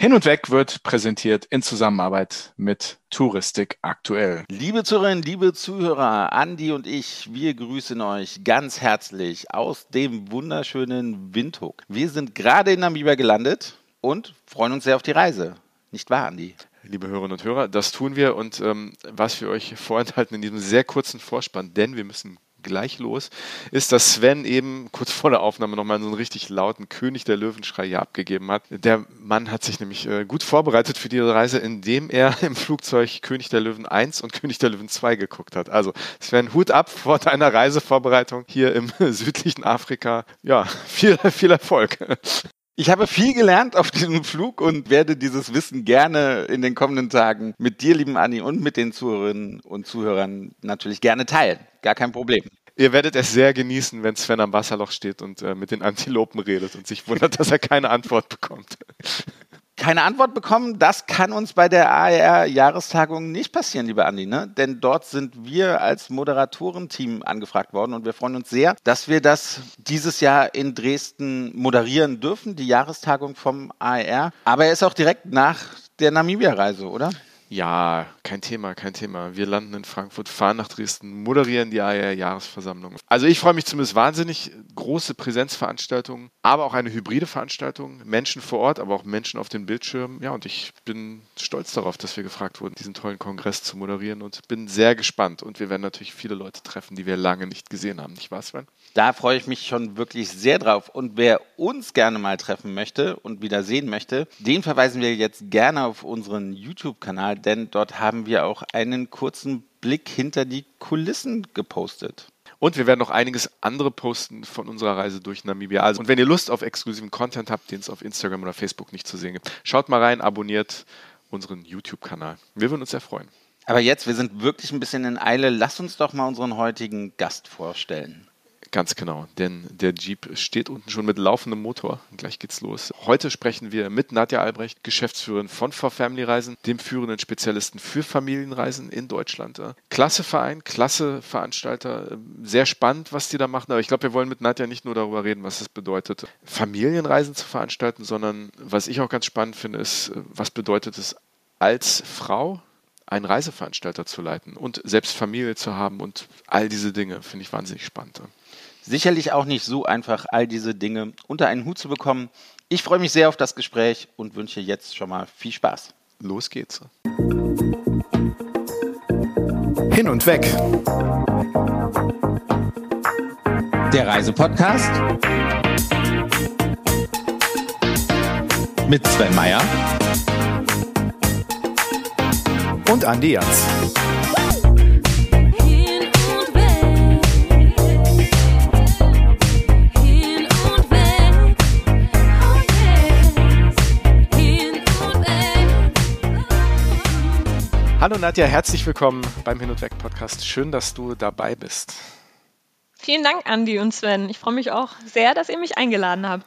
Hin und Weg wird präsentiert in Zusammenarbeit mit Touristik aktuell. Liebe Zuhörerinnen, liebe Zuhörer, Andi und ich, wir grüßen euch ganz herzlich aus dem wunderschönen Windhoek. Wir sind gerade in Namibia gelandet und freuen uns sehr auf die Reise. Nicht wahr, Andi? Liebe Hörerinnen und Hörer, das tun wir und ähm, was wir euch vorenthalten in diesem sehr kurzen Vorspann, denn wir müssen gleich los, ist, dass Sven eben kurz vor der Aufnahme nochmal so einen richtig lauten König der Löwenschrei hier abgegeben hat. Der Mann hat sich nämlich äh, gut vorbereitet für diese Reise, indem er im Flugzeug König der Löwen 1 und König der Löwen 2 geguckt hat. Also Sven, Hut ab vor deiner Reisevorbereitung hier im südlichen Afrika. Ja, viel, viel Erfolg. Ich habe viel gelernt auf diesem Flug und werde dieses Wissen gerne in den kommenden Tagen mit dir, lieben Anni, und mit den Zuhörerinnen und Zuhörern natürlich gerne teilen. Gar kein Problem. Ihr werdet es sehr genießen, wenn Sven am Wasserloch steht und äh, mit den Antilopen redet und sich wundert, dass er keine Antwort bekommt keine Antwort bekommen. Das kann uns bei der AER-Jahrestagung nicht passieren, lieber Andi, ne? denn dort sind wir als Moderatorenteam angefragt worden und wir freuen uns sehr, dass wir das dieses Jahr in Dresden moderieren dürfen, die Jahrestagung vom AER. Aber er ist auch direkt nach der Namibia-Reise, oder? Ja, kein Thema, kein Thema. Wir landen in Frankfurt, fahren nach Dresden, moderieren die AR-Jahresversammlung. Also ich freue mich zumindest wahnsinnig. Große Präsenzveranstaltungen, aber auch eine hybride Veranstaltung. Menschen vor Ort, aber auch Menschen auf den Bildschirmen. Ja, und ich bin stolz darauf, dass wir gefragt wurden, diesen tollen Kongress zu moderieren und bin sehr gespannt. Und wir werden natürlich viele Leute treffen, die wir lange nicht gesehen haben, nicht wahr, Sven? Da freue ich mich schon wirklich sehr drauf. Und wer uns gerne mal treffen möchte und wieder sehen möchte, den verweisen wir jetzt gerne auf unseren YouTube-Kanal, denn dort haben wir auch einen kurzen Blick hinter die Kulissen gepostet. Und wir werden noch einiges andere posten von unserer Reise durch Namibia. Also, und wenn ihr Lust auf exklusiven Content habt, den es auf Instagram oder Facebook nicht zu sehen gibt, schaut mal rein, abonniert unseren YouTube-Kanal. Wir würden uns sehr freuen. Aber jetzt, wir sind wirklich ein bisschen in Eile. Lass uns doch mal unseren heutigen Gast vorstellen. Ganz genau, denn der Jeep steht unten schon mit laufendem Motor. Gleich geht's los. Heute sprechen wir mit Nadja Albrecht, Geschäftsführerin von For Family Reisen, dem führenden Spezialisten für Familienreisen in Deutschland. Klasse Verein, klasse Veranstalter, sehr spannend, was die da machen. Aber ich glaube, wir wollen mit Nadja nicht nur darüber reden, was es bedeutet, Familienreisen zu veranstalten, sondern was ich auch ganz spannend finde, ist, was bedeutet es als Frau einen Reiseveranstalter zu leiten und selbst Familie zu haben und all diese Dinge finde ich wahnsinnig spannend sicherlich auch nicht so einfach, all diese Dinge unter einen Hut zu bekommen. Ich freue mich sehr auf das Gespräch und wünsche jetzt schon mal viel Spaß. Los geht's. Hin und weg. Der Reisepodcast mit Sven Meyer und Andi Jans. Hallo Nadja, herzlich willkommen beim Hin und Weg Podcast. Schön, dass du dabei bist. Vielen Dank, Andi und Sven. Ich freue mich auch sehr, dass ihr mich eingeladen habt.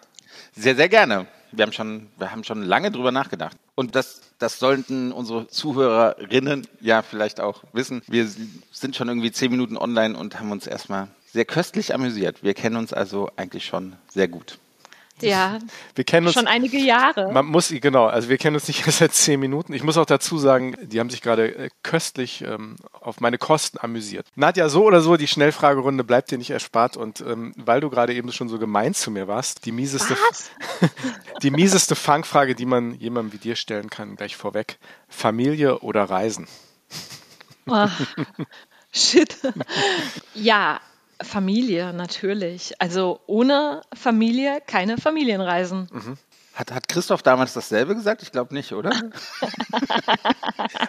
Sehr, sehr gerne. Wir haben schon, wir haben schon lange drüber nachgedacht. Und das, das sollten unsere Zuhörerinnen ja vielleicht auch wissen. Wir sind schon irgendwie zehn Minuten online und haben uns erstmal sehr köstlich amüsiert. Wir kennen uns also eigentlich schon sehr gut. Ja, wir kennen uns schon einige Jahre. Man muss, genau, also wir kennen uns nicht erst seit zehn Minuten. Ich muss auch dazu sagen, die haben sich gerade äh, köstlich ähm, auf meine Kosten amüsiert. Nadja, so oder so, die Schnellfragerunde bleibt dir nicht erspart. Und ähm, weil du gerade eben schon so gemein zu mir warst, die mieseste, die mieseste Fangfrage, die man jemandem wie dir stellen kann, gleich vorweg. Familie oder Reisen? Oh, shit. ja, Familie, natürlich. Also ohne Familie keine Familienreisen. Mhm. Hat, hat Christoph damals dasselbe gesagt? Ich glaube nicht, oder?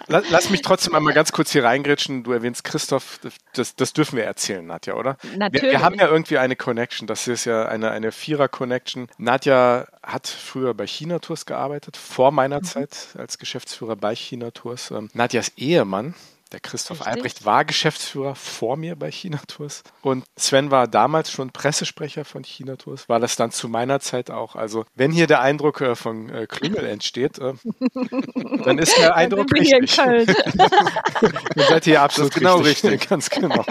lass, lass, mich trotzdem einmal ganz kurz hier reingrätschen. Du erwähnst Christoph, das, das dürfen wir erzählen, Nadja, oder? Natürlich. Wir, wir haben ja irgendwie eine Connection. Das ist ja eine, eine Vierer-Connection. Nadja hat früher bei China Tours gearbeitet, vor meiner mhm. Zeit als Geschäftsführer bei China Tours. Ähm, Nadjas Ehemann der Christoph Richtig. Albrecht war Geschäftsführer vor mir bei China Tours und Sven war damals schon Pressesprecher von China Tours, war das dann zu meiner Zeit auch. Also wenn hier der Eindruck äh, von äh, Klüngel entsteht, äh, dann ist der Eindruck dann richtig. Hier in Köln. Ihr seid hier absolut genau richtig, richtig. Ganz genau.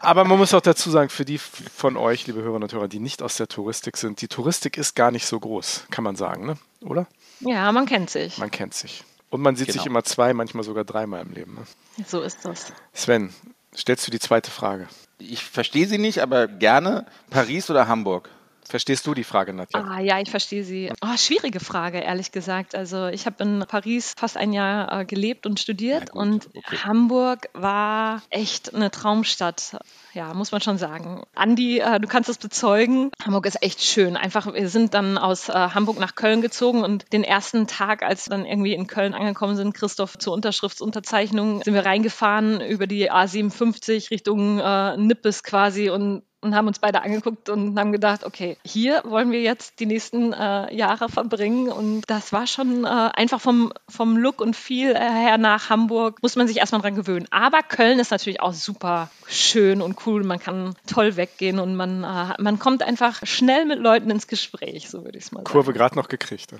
Aber man muss auch dazu sagen, für die von euch, liebe Hörerinnen und Hörer, die nicht aus der Touristik sind, die Touristik ist gar nicht so groß, kann man sagen, ne? oder? Ja, man kennt sich. Man kennt sich. Und man sieht Genau. sich immer zwei, manchmal sogar dreimal im Leben. Ne? So ist das. Sven, stellst du die zweite Frage? Ich verstehe sie nicht, aber gerne Paris oder Hamburg. Verstehst du die Frage, Nadja? Ah, ja, ich verstehe Sie. Oh, schwierige Frage, ehrlich gesagt. Also ich habe in Paris fast ein Jahr äh, gelebt und studiert gut, und okay. Hamburg war echt eine Traumstadt. Ja, muss man schon sagen. Andi, äh, du kannst das bezeugen. Hamburg ist echt schön. Einfach, wir sind dann aus äh, Hamburg nach Köln gezogen und den ersten Tag, als wir dann irgendwie in Köln angekommen sind, Christoph zur Unterschriftsunterzeichnung, sind wir reingefahren über die A57 Richtung äh, Nippes quasi und und haben uns beide angeguckt und haben gedacht, okay, hier wollen wir jetzt die nächsten äh, Jahre verbringen. Und das war schon äh, einfach vom, vom Look und Feel her nach Hamburg, muss man sich erstmal dran gewöhnen. Aber Köln ist natürlich auch super schön und cool. Man kann toll weggehen und man, äh, man kommt einfach schnell mit Leuten ins Gespräch, so würde ich es mal sagen. Kurve gerade noch gekriegt. Ja.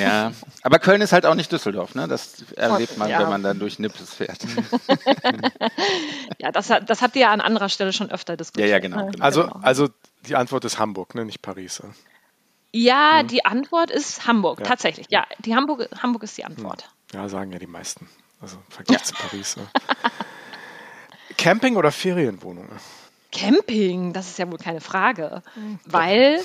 Ja. Aber Köln ist halt auch nicht Düsseldorf, ne? Das erlebt man, Ja. wenn man dann durch Nippes fährt. Ja, das, hat- das habt ihr ja an anderer Stelle schon öfter diskutiert. Ja, ja, genau, ne? genau. Also, Genau. also die Antwort ist Hamburg, ne? nicht Paris. ja. ja, die Antwort ist Hamburg, Ja. tatsächlich. Ja, die Hamburg, Hamburg ist die Antwort. Ja, sagen ja die meisten. Also im Vergleich zu Paris. Ja. Camping oder Ferienwohnung? Camping, das ist ja wohl keine Frage. Weil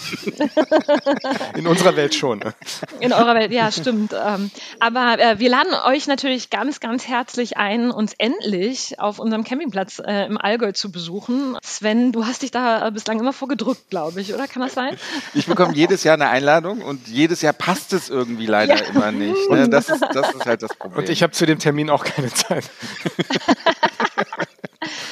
In unserer Welt schon. Ne? in eurer Welt, ja, stimmt. Ähm, aber äh, wir laden euch natürlich ganz, ganz herzlich ein, uns endlich auf unserem Campingplatz äh, im Allgäu zu besuchen. Sven, du hast dich da äh, bislang immer vorgedrückt, glaube ich, oder? Kann das sein? Ich bekomme jedes Jahr eine Einladung und jedes Jahr passt es irgendwie leider Ja. immer nicht. Ne? Das, ist, das ist halt das Problem. Und ich habe zu dem Termin auch keine Zeit.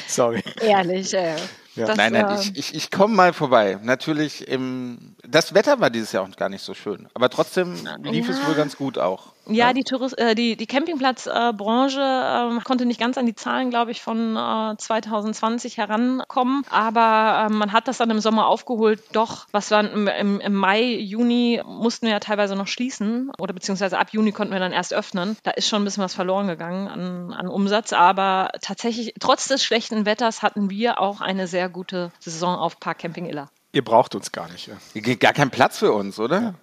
Sorry. Ehrlich, äh, Ja. das, Nein, nein, ich, ich, ich komme mal vorbei. Natürlich, im, das Wetter war dieses Jahr auch gar nicht so schön. Aber trotzdem lief es Ja. wohl ganz gut auch. Ja, die, Tourist äh, die, die Campingplatzbranche ähm, konnte nicht ganz an die Zahlen, glaube ich, von äh, 2020 herankommen. Aber ähm, man hat das dann im Sommer aufgeholt. Doch, was war im, im, im Mai, Juni mussten wir ja teilweise noch schließen. Oder beziehungsweise ab Juni konnten wir dann erst öffnen. Da ist schon ein bisschen was verloren gegangen an, an Umsatz. Aber tatsächlich, trotz des schlechten Wetters hatten wir auch eine sehr gute Saison auf Park Camping Iller. Ihr braucht uns gar nicht. Ja. Gar kein Platz für uns, oder?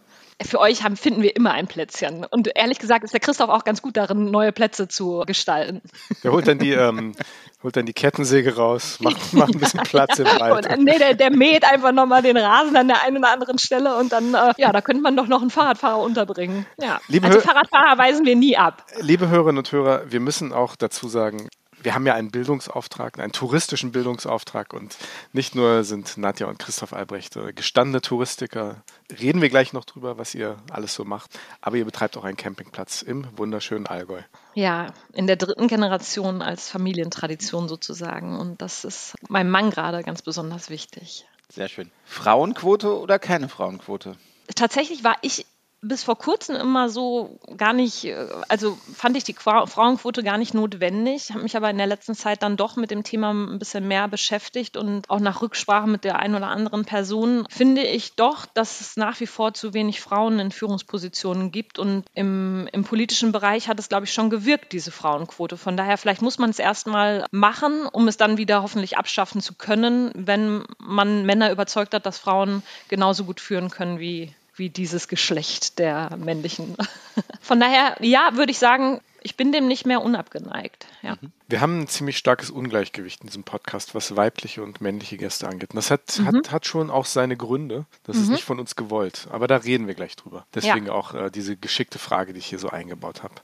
Für euch haben, finden wir immer ein Plätzchen. Und ehrlich gesagt ist der Christoph auch ganz gut darin, neue Plätze zu gestalten. Der holt dann die, ähm, holt dann die Kettensäge raus, macht, macht ein bisschen Platz im Wald. Und, nee, der, der mäht einfach nochmal den Rasen an der einen oder anderen Stelle und dann, äh, ja, da könnte man doch noch einen Fahrradfahrer unterbringen. Ja. Liebe also Hö- Fahrradfahrer weisen wir nie ab. Liebe Hörerinnen und Hörer, wir müssen auch dazu sagen, wir haben ja einen Bildungsauftrag, einen touristischen Bildungsauftrag und nicht nur sind Nadja und Christoph Albrecht äh, gestandene Touristiker, reden wir gleich noch drüber, was ihr alles so macht, aber ihr betreibt auch einen Campingplatz im wunderschönen Allgäu. Ja, in der dritten Generation als Familientradition sozusagen. Und das ist meinem Mann gerade ganz besonders wichtig. Sehr schön. Frauenquote oder keine Frauenquote? Tatsächlich war ich bis vor kurzem immer so gar nicht, äh, also fand ich die Frauenquote gar nicht notwendig, habe mich aber in der letzten Zeit dann doch mit dem Thema ein bisschen mehr beschäftigt und auch nach Rücksprache mit der einen oder anderen Person finde ich doch, dass es nach wie vor zu wenig Frauen in Führungspositionen gibt und im, im politischen Bereich hat es, glaube ich, schon gewirkt, diese Frauenquote. Von daher, vielleicht muss man es erstmal machen, um es dann wieder hoffentlich abschaffen zu können, wenn man Männer überzeugt hat, dass Frauen genauso gut führen können wie wie dieses Geschlecht der männlichen. Von daher, ja, würde ich sagen, ich bin dem nicht mehr unabgeneigt. Ja. Wir haben ein ziemlich starkes Ungleichgewicht in diesem Podcast, was weibliche und männliche Gäste angeht. Und das hat, hat, hat schon auch seine Gründe. Das ist nicht von uns gewollt. Aber da reden wir gleich drüber. Deswegen auch äh, diese geschickte Frage, die ich hier so eingebaut habe.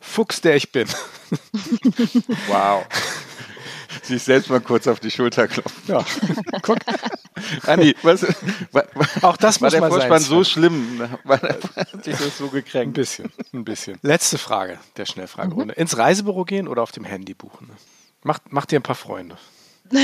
Fuchs, der ich bin. Wow. Sich selbst mal kurz auf die Schulter klopfen. Ja, guck. Andi, was, war, Auch das war muss der mal sein, Vorspann so Sven. schlimm? War der, hat sich das so Ein gekränkt? bisschen, ein bisschen. Letzte Frage der Schnellfragerunde. Ins Reisebüro gehen oder auf dem Handy buchen? Macht, macht dir ein paar Freunde.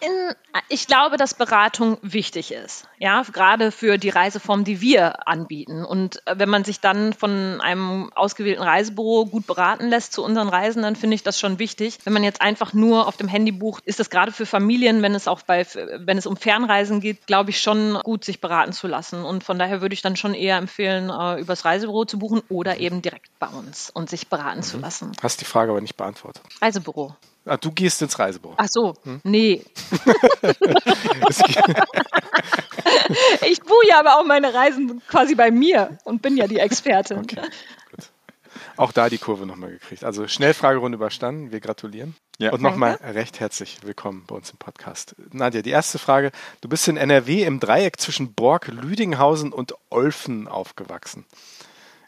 In, ich glaube, dass Beratung wichtig ist. Ja, gerade für die Reiseform, die wir anbieten. Und äh, wenn man sich dann von einem ausgewählten Reisebüro gut beraten lässt zu unseren Reisen, dann finde ich das schon wichtig. Wenn man jetzt einfach nur auf dem Handy bucht, ist das gerade für Familien, wenn es auch bei, wenn es um Fernreisen geht, glaube ich schon gut, sich beraten zu lassen. Und von daher würde ich dann schon eher empfehlen, äh, übers Reisebüro zu buchen oder eben direkt bei uns und sich beraten zu lassen. Hast die Frage aber nicht beantwortet. Reisebüro. Ah, du gehst ins Reisebüro. Ach so, hm? nee. ich buche ja aber auch meine Reisen quasi bei mir und bin ja die Expertin. Okay, auch da die Kurve nochmal gekriegt. Also Schnellfragerunde überstanden. Wir gratulieren. Ja. Und nochmal recht herzlich willkommen bei uns im Podcast. Nadja, die erste Frage. Du bist in NRW im Dreieck zwischen Borg, Lüdinghausen und Olfen aufgewachsen.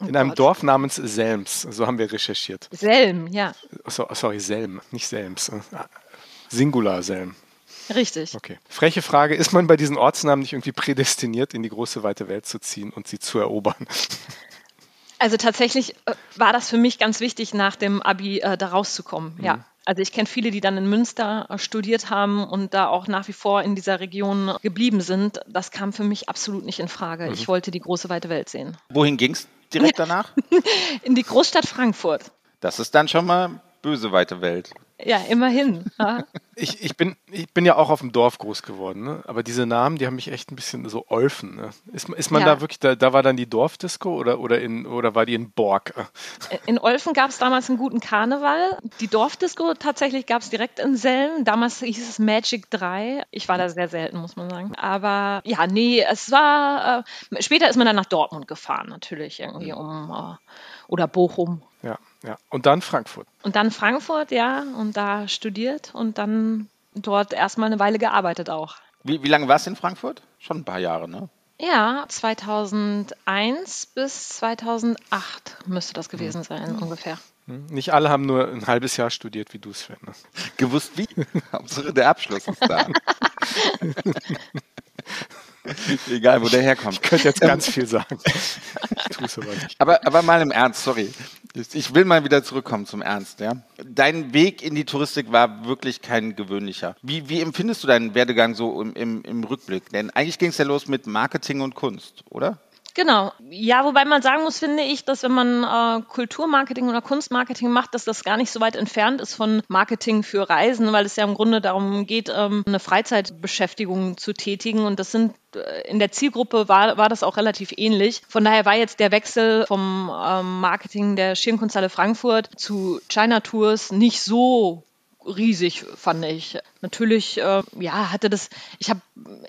Oh in einem Gott. Dorf namens Selms. So haben wir recherchiert. Selm, ja. So, sorry, Selm, nicht Selms. Singular Selm. Richtig. Okay. Freche Frage: Ist man bei diesen Ortsnamen nicht irgendwie prädestiniert, in die große weite Welt zu ziehen und sie zu erobern? Also tatsächlich äh, war das für mich ganz wichtig, nach dem Abi äh, da rauszukommen. Mhm. Ja. Also ich kenne viele, die dann in Münster äh, studiert haben und da auch nach wie vor in dieser Region geblieben sind. Das kam für mich absolut nicht in Frage. Mhm. Ich wollte die große weite Welt sehen. Wohin ging es direkt danach? in die Großstadt Frankfurt. Das ist dann schon mal böse weite Welt. Ja, immerhin. Ich, ich, bin, ich bin ja auch auf dem Dorf groß geworden, ne? aber diese Namen, die haben mich echt ein bisschen so olfen. Ne? Ist, ist man ja. da wirklich, da, da war dann die Dorfdisco oder, oder, in, oder war die in Borg? In Olfen gab es damals einen guten Karneval. Die Dorfdisco tatsächlich gab es direkt in Selm. Damals hieß es Magic 3. Ich war da sehr selten, muss man sagen. Aber ja, nee, es war, äh, später ist man dann nach Dortmund gefahren, natürlich, irgendwie um, äh, oder Bochum. Ja. Ja, und dann Frankfurt. Und dann Frankfurt, ja, und da studiert und dann dort erstmal eine Weile gearbeitet auch. Wie, wie lange warst du in Frankfurt? Schon ein paar Jahre, ne? Ja, 2001 bis 2008 müsste das gewesen hm. sein, ungefähr. Hm, nicht alle haben nur ein halbes Jahr studiert, wie du es Sven. Gewusst wie? Hauptsache der Abschluss ist da. Egal, wo der herkommt. Ich könnte jetzt ganz viel sagen. Ich tue es aber nicht. Aber, aber mal im Ernst, sorry. Ich will mal wieder zurückkommen zum Ernst. Ja? Dein Weg in die Touristik war wirklich kein gewöhnlicher. Wie, wie empfindest du deinen Werdegang so im, im, im Rückblick? Denn eigentlich ging es ja los mit Marketing und Kunst, oder? Genau. Ja, wobei man sagen muss, finde ich, dass wenn man äh, Kulturmarketing oder Kunstmarketing macht, dass das gar nicht so weit entfernt ist von Marketing für Reisen, weil es ja im Grunde darum geht, ähm, eine Freizeitbeschäftigung zu tätigen. Und das sind äh, in der Zielgruppe war, war das auch relativ ähnlich. Von daher war jetzt der Wechsel vom ähm, Marketing der Schirnkunsthalle Frankfurt zu China Tours nicht so riesig, fand ich. Natürlich, äh, ja, hatte das, ich habe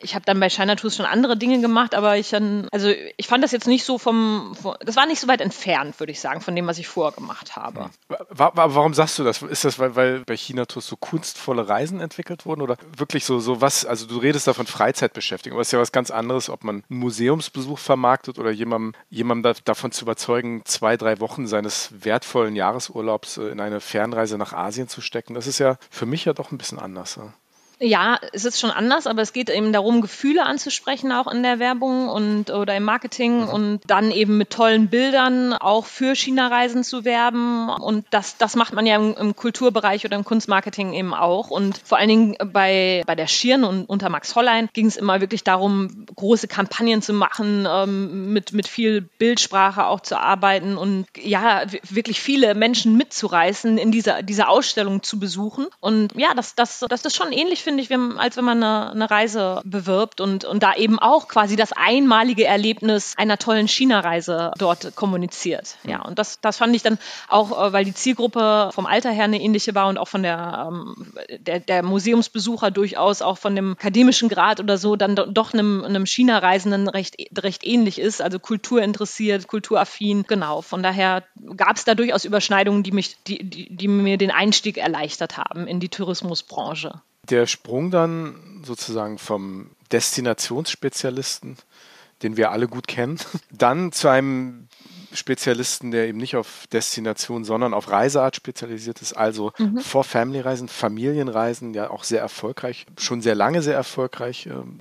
ich hab dann bei China Tours schon andere Dinge gemacht, aber ich dann, also ich fand das jetzt nicht so vom, vom das war nicht so weit entfernt, würde ich sagen, von dem, was ich vorher gemacht habe. Warum sagst du das? Ist das, weil, weil bei China Tours so kunstvolle Reisen entwickelt wurden oder wirklich so, so was, also du redest da von Freizeitbeschäftigung, aber es ist ja was ganz anderes, ob man einen Museumsbesuch vermarktet oder jemandem, jemandem davon zu überzeugen, zwei, drei Wochen seines wertvollen Jahresurlaubs äh, in eine Fernreise nach Asien zu stecken. Das ist ja für mich ja doch ein bisschen anders. Ja, es ist schon anders, aber es geht eben darum, Gefühle anzusprechen, auch in der Werbung und oder im Marketing mhm. und dann eben mit tollen Bildern auch für China-Reisen zu werben. Und das, das macht man ja im, im, Kulturbereich oder im Kunstmarketing eben auch. Und vor allen Dingen bei, bei der Schirn und unter Max Hollein ging es immer wirklich darum, große Kampagnen zu machen, ähm, mit, mit viel Bildsprache auch zu arbeiten und ja, wirklich viele Menschen mitzureißen, in dieser, dieser Ausstellung zu besuchen. Und ja, das, das, das ist schon ähnlich finde ich, als wenn man eine, eine, Reise bewirbt und, und da eben auch quasi das einmalige Erlebnis einer tollen China-Reise dort kommuniziert. Ja, und das, das fand ich dann auch, äh, weil die Zielgruppe vom Alter her eine ähnliche war und auch von der, ähm, der, der Museumsbesucher durchaus auch von dem akademischen Grad oder so dann doch einem, einem China-Reisenden recht, recht ähnlich ist, also kulturinteressiert, kulturaffin. Genau, von daher gab es da durchaus Überschneidungen, die, mich, die, die, die mir den Einstieg erleichtert haben in die Tourismusbranche. Der Sprung dann sozusagen vom Destinationsspezialisten, den wir alle gut kennen, dann zu einem Spezialisten, der eben nicht auf Destination, sondern auf Reiseart spezialisiert ist, also mhm. vor Family-Reisen, Familienreisen, ja auch sehr erfolgreich, schon sehr lange sehr erfolgreich. Ähm,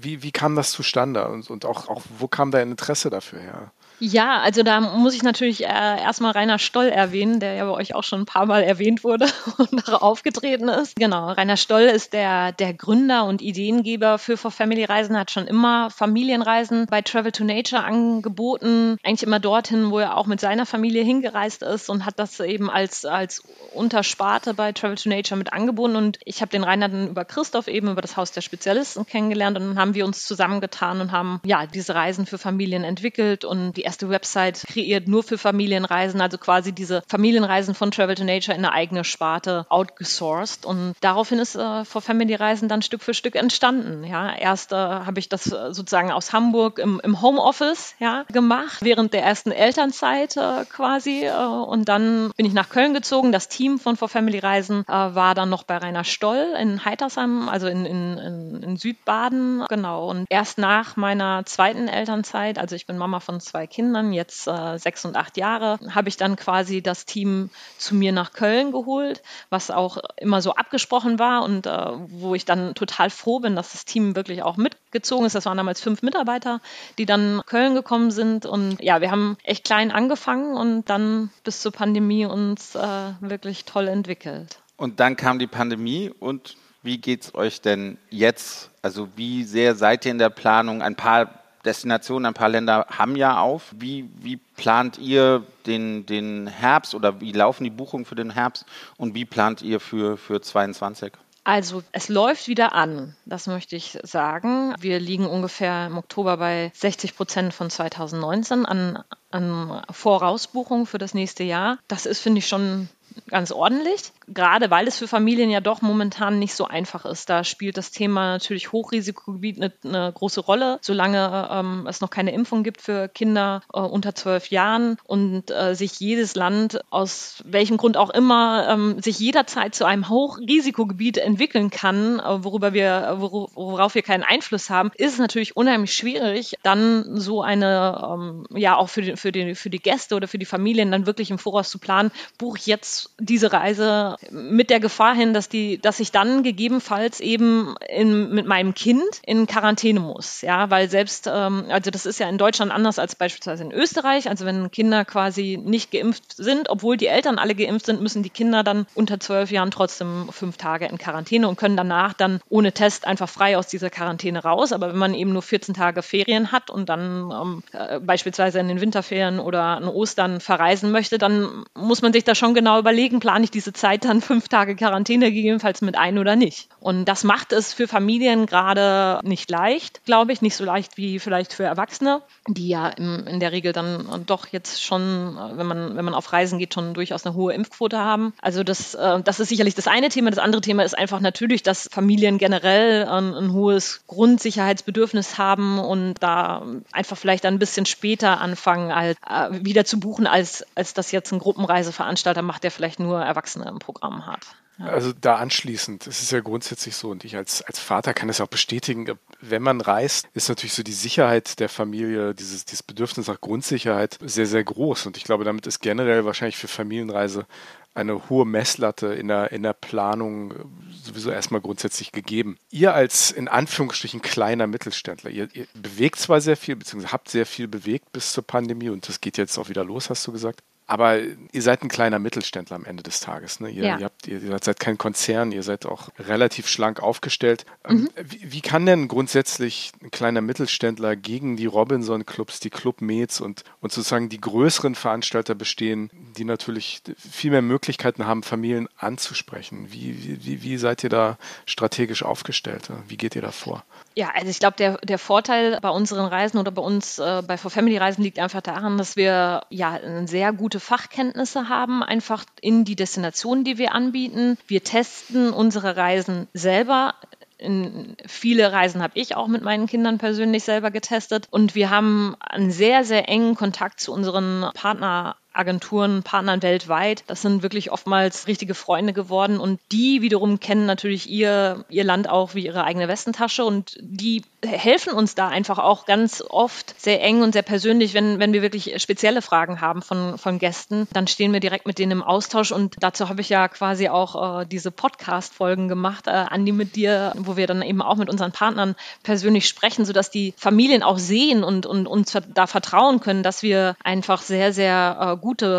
wie, wie kam das zustande und, und auch, auch wo kam dein Interesse dafür her? Ja, also da muss ich natürlich äh, erstmal Rainer Stoll erwähnen, der ja bei euch auch schon ein paar Mal erwähnt wurde und aufgetreten ist. Genau, Rainer Stoll ist der, der Gründer und Ideengeber für For Family Reisen, hat schon immer Familienreisen bei Travel to Nature angeboten, eigentlich immer dorthin, wo er auch mit seiner Familie hingereist ist und hat das eben als, als Untersparte bei Travel to Nature mit angeboten. Und ich habe den Rainer dann über Christoph eben, über das Haus der Spezialisten kennengelernt und dann haben wir uns zusammengetan und haben ja diese Reisen für Familien entwickelt und die erste Website kreiert nur für Familienreisen, also quasi diese Familienreisen von Travel to Nature in eine eigene Sparte outgesourced. Und daraufhin ist äh, For Family Reisen dann Stück für Stück entstanden. Ja, erst äh, habe ich das äh, sozusagen aus Hamburg im, im Homeoffice ja, gemacht, während der ersten Elternzeit äh, quasi. Äh, und dann bin ich nach Köln gezogen. Das Team von For Family Reisen äh, war dann noch bei Rainer Stoll in Heitersheim, also in, in, in, in Südbaden. Genau. Und erst nach meiner zweiten Elternzeit, also ich bin Mama von zwei Kindern, jetzt äh, sechs und acht Jahre, habe ich dann quasi das Team zu mir nach Köln geholt, was auch immer so abgesprochen war und äh, wo ich dann total froh bin, dass das Team wirklich auch mitgezogen ist. Das waren damals fünf Mitarbeiter, die dann nach Köln gekommen sind und ja, wir haben echt klein angefangen und dann bis zur Pandemie uns äh, wirklich toll entwickelt. Und dann kam die Pandemie und wie geht es euch denn jetzt? Also wie sehr seid ihr in der Planung? Ein paar Destinationen, ein paar Länder haben ja auf. Wie, wie plant ihr den, den Herbst oder wie laufen die Buchungen für den Herbst und wie plant ihr für, für 22? Also es läuft wieder an, das möchte ich sagen. Wir liegen ungefähr im Oktober bei 60 Prozent von 2019 an, an Vorausbuchungen für das nächste Jahr. Das ist, finde ich, schon ganz ordentlich gerade weil es für Familien ja doch momentan nicht so einfach ist. Da spielt das Thema natürlich Hochrisikogebiet eine, eine große Rolle, solange ähm, es noch keine Impfung gibt für Kinder äh, unter zwölf Jahren und äh, sich jedes Land aus welchem Grund auch immer ähm, sich jederzeit zu einem Hochrisikogebiet entwickeln kann, äh, worüber wir, wor worauf wir keinen Einfluss haben, ist es natürlich unheimlich schwierig, dann so eine, ähm, ja auch für die, für, die, für die Gäste oder für die Familien dann wirklich im Voraus zu planen, buche ich jetzt diese Reise mit der Gefahr hin, dass die, dass ich dann gegebenenfalls eben in, mit meinem Kind in Quarantäne muss, ja, weil selbst, ähm, also das ist ja in Deutschland anders als beispielsweise in Österreich. Also wenn Kinder quasi nicht geimpft sind, obwohl die Eltern alle geimpft sind, müssen die Kinder dann unter zwölf Jahren trotzdem fünf Tage in Quarantäne und können danach dann ohne Test einfach frei aus dieser Quarantäne raus. Aber wenn man eben nur 14 Tage Ferien hat und dann ähm, äh, beispielsweise in den Winterferien oder an Ostern verreisen möchte, dann muss man sich da schon genau überlegen, plane ich diese Zeit dann fünf Tage Quarantäne gegebenenfalls mit ein oder nicht. Und das macht es für Familien gerade nicht leicht, glaube ich, nicht so leicht wie vielleicht für Erwachsene, die ja im, in der Regel dann doch jetzt schon, wenn man, wenn man auf Reisen geht, schon durchaus eine hohe Impfquote haben. Also das, äh, das ist sicherlich das eine Thema. Das andere Thema ist einfach natürlich, dass Familien generell ein, ein hohes Grundsicherheitsbedürfnis haben und da einfach vielleicht ein bisschen später anfangen, als, äh, wieder zu buchen, als, als das jetzt ein Gruppenreiseveranstalter macht, der vielleicht nur Erwachsene im Programm Programm hat. Ja. Also da anschließend, es ist ja grundsätzlich so und ich als, als Vater kann es auch bestätigen, wenn man reist, ist natürlich so die Sicherheit der Familie, dieses, dieses Bedürfnis nach Grundsicherheit sehr, sehr groß und ich glaube, damit ist generell wahrscheinlich für Familienreise eine hohe Messlatte in der, in der Planung sowieso erstmal grundsätzlich gegeben. Ihr als in Anführungsstrichen kleiner Mittelständler, ihr, ihr bewegt zwar sehr viel, beziehungsweise habt sehr viel bewegt bis zur Pandemie und das geht jetzt auch wieder los, hast du gesagt. Aber ihr seid ein kleiner Mittelständler am Ende des Tages. Ne? Ihr, ja. ihr, habt, ihr, seid kein Konzern, ihr seid auch relativ schlank aufgestellt. Ähm, mhm. Wie, wie, kann denn grundsätzlich ein kleiner Mittelständler gegen die Robinson-Clubs, die Club Meds und, und sozusagen die größeren Veranstalter bestehen, die natürlich viel mehr Möglichkeiten haben, Familien anzusprechen? Wie, wie, wie seid ihr da strategisch aufgestellt? Wie geht ihr da vor? Ja, also ich glaube, der, der Vorteil bei unseren Reisen oder bei uns äh, bei For Family Reisen liegt einfach daran, dass wir ja sehr gute Fachkenntnisse haben, einfach in die Destinationen, die wir anbieten. Wir testen unsere Reisen selber in viele Reisen habe ich auch mit meinen Kindern persönlich selber getestet und wir haben einen sehr, sehr engen Kontakt zu unseren Partner Agenturen, Partnern weltweit. Das sind wirklich oftmals richtige Freunde geworden und die wiederum kennen natürlich ihr, ihr Land auch wie ihre eigene Westentasche und die helfen uns da einfach auch ganz oft sehr eng und sehr persönlich, wenn, wenn wir wirklich spezielle Fragen haben von, von Gästen, dann stehen wir direkt mit denen im Austausch und dazu habe ich ja quasi auch äh, diese Podcast-Folgen gemacht, äh, Andi mit dir, wo wir dann eben auch mit unseren Partnern persönlich sprechen, sodass die Familien auch sehen und, und uns da vertrauen können, dass wir einfach sehr, sehr äh, gute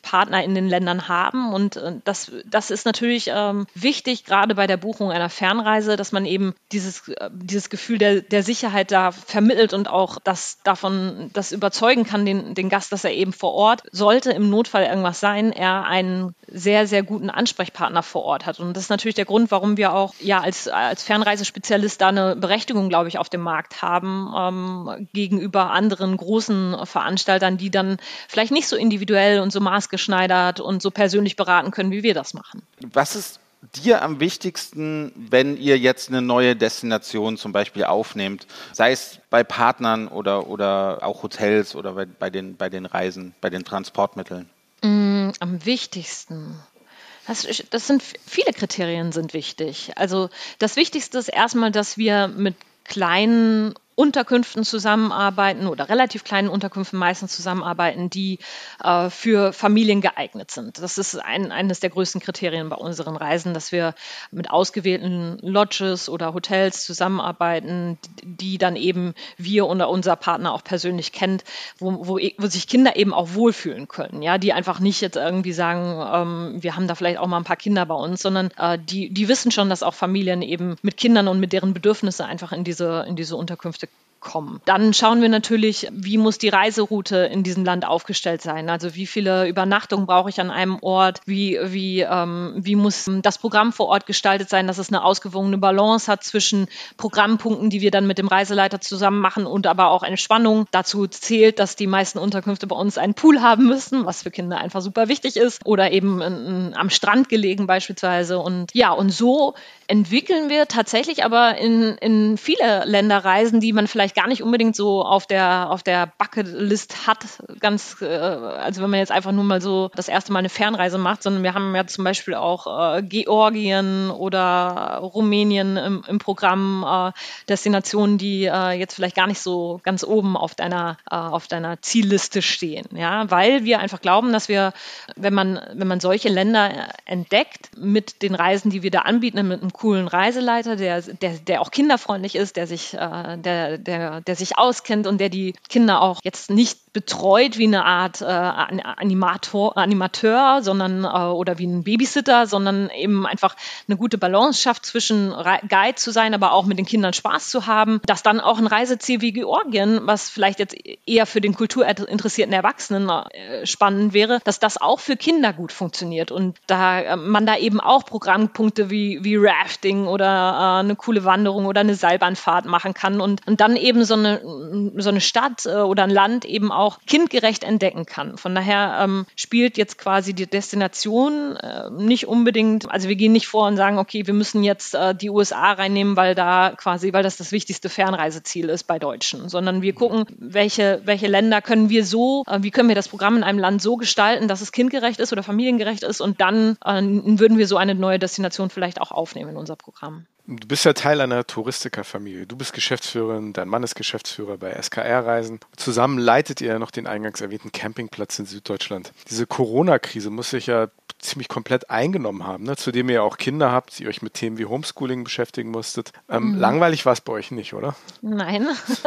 Partner in den Ländern haben. Und äh, das, das ist natürlich ähm, wichtig, gerade bei der Buchung einer Fernreise, dass man eben dieses, äh, dieses Gefühl der, der Sicherheit da vermittelt und auch das davon das überzeugen kann, den, den Gast, dass er eben vor Ort, sollte im Notfall irgendwas sein, er einen sehr, sehr guten Ansprechpartner vor Ort hat. Und das ist natürlich der Grund, warum wir auch ja als, als Fernreisespezialist da eine Berechtigung, glaube ich, auf dem Markt haben ähm, gegenüber anderen großen Veranstaltern, die dann vielleicht nicht so individuell und so maßgeschneidert und so persönlich beraten können, wie wir das machen. Was ist dir am wichtigsten, wenn ihr jetzt eine neue Destination zum Beispiel aufnehmt, sei es bei Partnern oder, oder auch Hotels oder bei, bei, den, bei den Reisen, bei den Transportmitteln? Mm, am wichtigsten. Das, das, sind viele Kriterien sind wichtig. Also das Wichtigste ist erstmal, dass wir mit kleinen Unterkünften zusammenarbeiten oder relativ kleinen Unterkünften meistens zusammenarbeiten, die äh, für Familien geeignet sind. Das ist ein, eines der größten Kriterien bei unseren Reisen, dass wir mit ausgewählten Lodges oder Hotels zusammenarbeiten, die dann eben wir oder unser Partner auch persönlich kennt, wo, wo, wo sich Kinder eben auch wohlfühlen können. Ja, die einfach nicht jetzt irgendwie sagen, ähm, wir haben da vielleicht auch mal ein paar Kinder bei uns, sondern äh, die, die wissen schon, dass auch Familien eben mit Kindern und mit deren Bedürfnisse einfach in diese, in diese Unterkünfte to kommen. Dann schauen wir natürlich, wie muss die Reiseroute in diesem Land aufgestellt sein? Also wie viele Übernachtungen brauche ich an einem Ort? Wie, wie, ähm, wie muss das Programm vor Ort gestaltet sein, dass es eine ausgewogene Balance hat zwischen Programmpunkten, die wir dann mit dem Reiseleiter zusammen machen und aber auch eine Spannung. Dazu zählt, dass die meisten Unterkünfte bei uns einen Pool haben müssen, was für Kinder einfach super wichtig ist oder eben in, am Strand gelegen beispielsweise. Und ja, und so entwickeln wir tatsächlich aber in, in viele Länder Reisen, die man vielleicht gar nicht unbedingt so auf der, auf der Bucketlist hat, ganz, äh, also wenn man jetzt einfach nur mal so das erste Mal eine Fernreise macht, sondern wir haben ja zum Beispiel auch äh, Georgien oder Rumänien im, im Programm, äh, Destinationen, die äh, jetzt vielleicht gar nicht so ganz oben auf deiner, äh, auf deiner Zielliste stehen, ja, weil wir einfach glauben, dass wir, wenn man, wenn man solche Länder entdeckt, mit den Reisen, die wir da anbieten, mit einem coolen Reiseleiter, der, der, der auch kinderfreundlich ist, der sich, äh, der, der, der sich auskennt und der die Kinder auch jetzt nicht betreut wie eine Art äh, Animator, Animateur, sondern äh, oder wie ein Babysitter, sondern eben einfach eine gute Balance schafft zwischen Guide zu sein, aber auch mit den Kindern Spaß zu haben. Dass dann auch ein Reiseziel wie Georgien, was vielleicht jetzt eher für den kulturinteressierten Erwachsenen äh, spannend wäre, dass das auch für Kinder gut funktioniert und da äh, man da eben auch Programmpunkte wie, wie Rafting oder äh, eine coole Wanderung oder eine Seilbahnfahrt machen kann und, und dann eben so eine, so eine Stadt äh, oder ein Land eben auch auch kindgerecht entdecken kann. Von daher ähm, spielt jetzt quasi die Destination äh, nicht unbedingt, also wir gehen nicht vor und sagen, okay, wir müssen jetzt äh, die USA reinnehmen, weil da quasi, weil das das wichtigste Fernreiseziel ist bei Deutschen, sondern wir gucken, welche, welche Länder können wir so, äh, wie können wir das Programm in einem Land so gestalten, dass es kindgerecht ist oder familiengerecht ist und dann äh, würden wir so eine neue Destination vielleicht auch aufnehmen in unser Programm. Du bist ja Teil einer Touristikerfamilie. Du bist Geschäftsführerin, dein Mann ist Geschäftsführer bei SKR-Reisen. Zusammen leitet ihr ja noch den eingangs erwähnten Campingplatz in Süddeutschland. Diese Corona-Krise muss sich ja ziemlich komplett eingenommen haben, ne? zudem ihr auch Kinder habt, die euch mit Themen wie Homeschooling beschäftigen musstet. Ähm, mhm. Langweilig war es bei euch nicht, oder? Nein,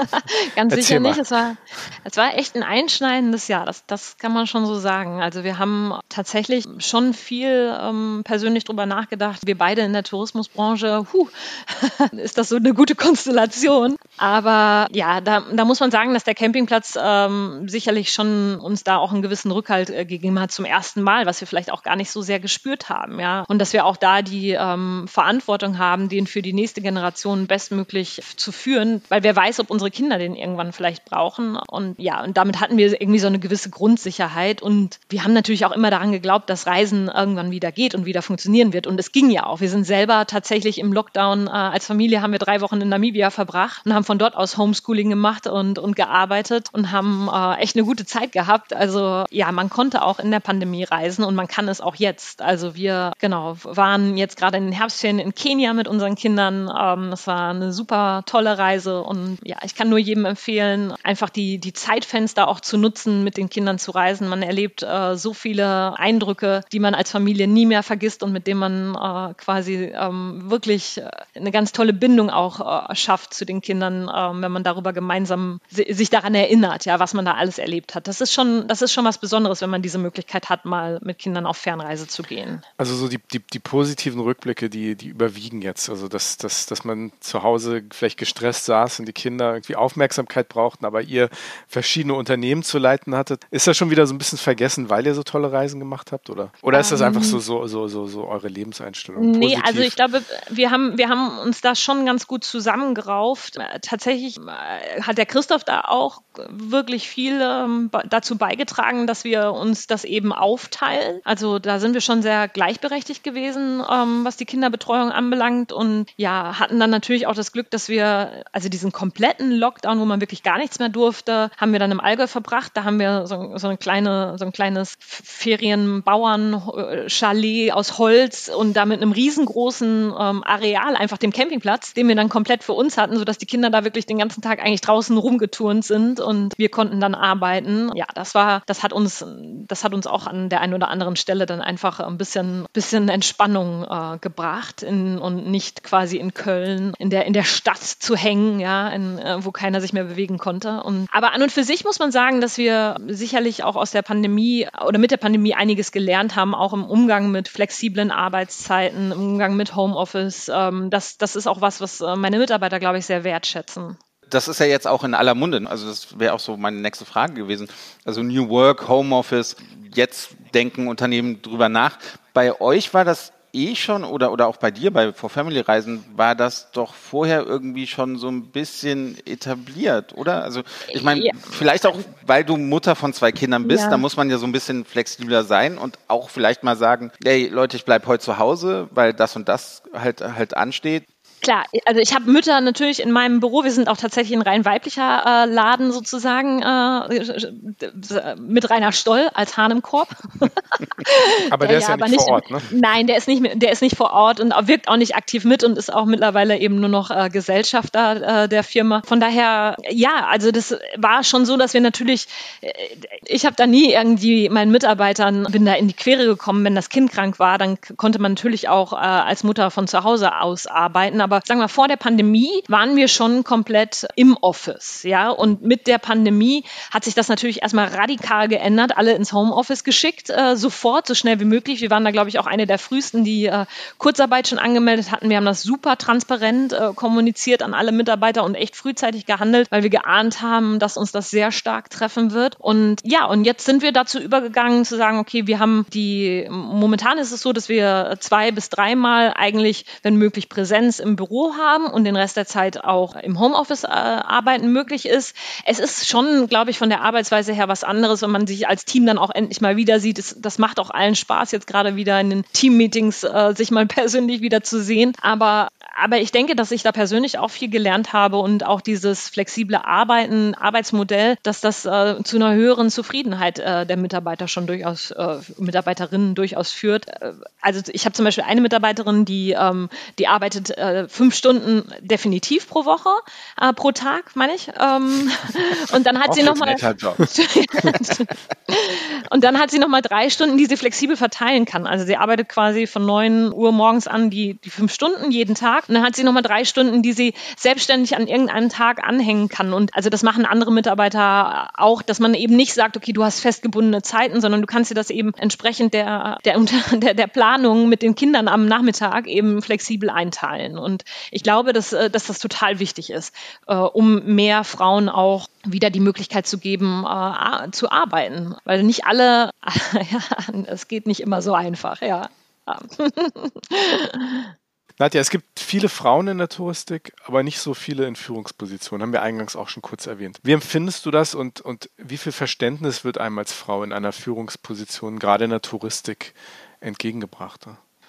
ganz sicher nicht. Es war, es war echt ein einschneidendes Jahr, das, das kann man schon so sagen. Also wir haben tatsächlich schon viel ähm, persönlich drüber nachgedacht. Wir beide in der Tourismusbranche, huh, ist das so eine gute Konstellation. Aber ja, da, da muss man sagen, dass der Campingplatz ähm, sicherlich schon uns da auch einen gewissen Rückhalt äh, gegeben hat zum ersten Mal, was wir vielleicht auch gar nicht so sehr gespürt haben, ja. Und dass wir auch da die ähm, Verantwortung haben, den für die nächste Generation bestmöglich zu führen, weil wer weiß, ob unsere Kinder den irgendwann vielleicht brauchen. Und ja, und damit hatten wir irgendwie so eine gewisse Grundsicherheit. Und wir haben natürlich auch immer daran geglaubt, dass Reisen irgendwann wieder geht und wieder funktionieren wird. Und es ging ja auch. Wir sind selber tatsächlich im Lockdown äh, als Familie haben wir drei Wochen in Namibia verbracht und haben von dort aus Homeschooling gemacht und, und gearbeitet und haben äh, echt eine gute Zeit gehabt. Also ja, man konnte auch in der Pandemie reisen und man kann es auch jetzt. Also wir, genau, waren jetzt gerade in den Herbstferien in Kenia mit unseren Kindern. Ähm, das war eine super tolle Reise und ja, ich kann nur jedem empfehlen, einfach die, die Zeitfenster auch zu nutzen, mit den Kindern zu reisen. Man erlebt äh, so viele Eindrücke, die man als Familie nie mehr vergisst und mit denen man äh, quasi ähm, wirklich eine ganz tolle Bindung auch äh, schafft zu den Kindern, ähm, wenn man darüber gemeinsam sich daran erinnert, ja, was man da alles erlebt hat. Das ist schon, das ist schon was Besonderes, wenn man diese Möglichkeit hat, mal mit Kindern auf Fernreise zu gehen. Also so die, die, die positiven Rückblicke, die, die überwiegen jetzt. Also dass, dass, dass man zu Hause vielleicht gestresst saß und die Kinder irgendwie Aufmerksamkeit brauchten, aber ihr verschiedene Unternehmen zu leiten hattet. Ist das schon wieder so ein bisschen vergessen, weil ihr so tolle Reisen gemacht habt? Oder, oder ist das einfach so, ähm, so, so, so, so eure Lebenseinstellung? Nee, Positiv? also ich glaube, wir haben, wir haben uns da schon ganz gut zusammengerauft. Tatsächlich äh, hat der Christoph da auch wirklich viel ähm, dazu beigetragen, dass wir uns das eben aufteilen. Also da sind wir schon sehr gleichberechtigt gewesen, ähm, was die Kinderbetreuung anbelangt und ja, hatten dann natürlich auch das Glück, dass wir, also diesen kompletten Lockdown, wo man wirklich gar nichts mehr durfte, haben wir dann im Allgäu verbracht. Da haben wir so, so eine kleine, so ein kleines Ferienbauern-Chalet aus Holz und da mit einem riesengroßen ähm, Areal, einfach dem Campingplatz, den wir dann komplett für uns hatten, sodass die Kinder da wirklich den ganzen Tag eigentlich draußen rumgeturnt sind und wir konnten dann arbeiten. Ja, das war, das hat uns, das hat uns auch an der einen oder anderen Stelle dann einfach ein bisschen, bisschen Entspannung äh, gebracht in, und nicht quasi in Köln in der, in der Stadt zu hängen, ja, in, äh, wo keiner sich mehr bewegen konnte. Und, aber an und für sich muss man sagen, dass wir sicherlich auch aus der Pandemie oder mit der Pandemie einiges gelernt haben, auch im Umgang mit flexiblen Arbeitszeiten, im Umgang mit Homeoffice. Ähm, das, das ist auch was, was äh, meine Mitarbeiter, glaube ich, sehr wertschätzen das ist ja jetzt auch in aller Munde. Also das wäre auch so meine nächste Frage gewesen. Also New Work, Homeoffice, jetzt denken Unternehmen drüber nach. Bei euch war das eh schon oder, oder auch bei dir bei For Family Reisen war das doch vorher irgendwie schon so ein bisschen etabliert, oder? Also ich meine, ja. vielleicht auch, weil du Mutter von zwei Kindern bist, ja. da muss man ja so ein bisschen flexibler sein und auch vielleicht mal sagen, hey Leute, ich bleibe heute zu Hause, weil das und das halt halt ansteht. Klar, also ich habe Mütter natürlich in meinem Büro. Wir sind auch tatsächlich ein rein weiblicher äh, Laden sozusagen äh, mit Rainer Stoll als Hahn im Korb. aber der, der ist ja, ja nicht vor Ort, ne? Nein, der ist nicht, der ist nicht vor Ort und wirkt auch nicht aktiv mit und ist auch mittlerweile eben nur noch äh, Gesellschafter äh, der Firma. Von daher, ja, also das war schon so, dass wir natürlich, äh, ich habe da nie irgendwie meinen Mitarbeitern bin da in die Quere gekommen, wenn das Kind krank war, dann konnte man natürlich auch äh, als Mutter von zu Hause aus arbeiten, aber sagen wir, vor der Pandemie waren wir schon komplett im Office, ja, und mit der Pandemie hat sich das natürlich erstmal radikal geändert, alle ins Homeoffice geschickt, äh, sofort, so schnell wie möglich. Wir waren da, glaube ich, auch eine der frühesten, die äh, Kurzarbeit schon angemeldet hatten. Wir haben das super transparent äh, kommuniziert an alle Mitarbeiter und echt frühzeitig gehandelt, weil wir geahnt haben, dass uns das sehr stark treffen wird. Und ja, und jetzt sind wir dazu übergegangen zu sagen, okay, wir haben die, momentan ist es so, dass wir zwei bis dreimal eigentlich, wenn möglich, Präsenz im Büro haben und den Rest der Zeit auch im Homeoffice äh, arbeiten möglich ist. Es ist schon, glaube ich, von der Arbeitsweise her was anderes, wenn man sich als Team dann auch endlich mal wieder sieht. Das, das macht auch allen Spaß, jetzt gerade wieder in den Teammeetings äh, sich mal persönlich wieder zu sehen. Aber aber ich denke, dass ich da persönlich auch viel gelernt habe und auch dieses flexible Arbeiten, Arbeitsmodell, dass das äh, zu einer höheren Zufriedenheit äh, der Mitarbeiter schon durchaus, äh, Mitarbeiterinnen durchaus führt. Äh, also ich habe zum Beispiel eine Mitarbeiterin, die, ähm, die arbeitet äh, fünf Stunden definitiv pro Woche, äh, pro Tag, meine ich. Ähm, und dann hat sie nochmal. und dann hat sie nochmal drei Stunden, die sie flexibel verteilen kann. Also sie arbeitet quasi von neun Uhr morgens an die, die fünf Stunden jeden Tag und dann hat sie nochmal drei Stunden, die sie selbstständig an irgendeinem Tag anhängen kann. Und also das machen andere Mitarbeiter auch, dass man eben nicht sagt, okay, du hast festgebundene Zeiten, sondern du kannst dir das eben entsprechend der, der, der, der Planung mit den Kindern am Nachmittag eben flexibel einteilen. Und ich glaube, dass, äh, dass das total wichtig ist, äh, um mehr Frauen auch wieder die Möglichkeit zu geben, äh, zu arbeiten. Weil nicht alle, ja, es geht nicht immer so einfach, ja. Nadja, es gibt viele Frauen in der Touristik, aber nicht so viele in Führungspositionen, haben wir eingangs auch schon kurz erwähnt. Wie empfindest du das und, und wie viel Verständnis wird einem als Frau in einer Führungsposition, gerade in der Touristik, entgegengebracht?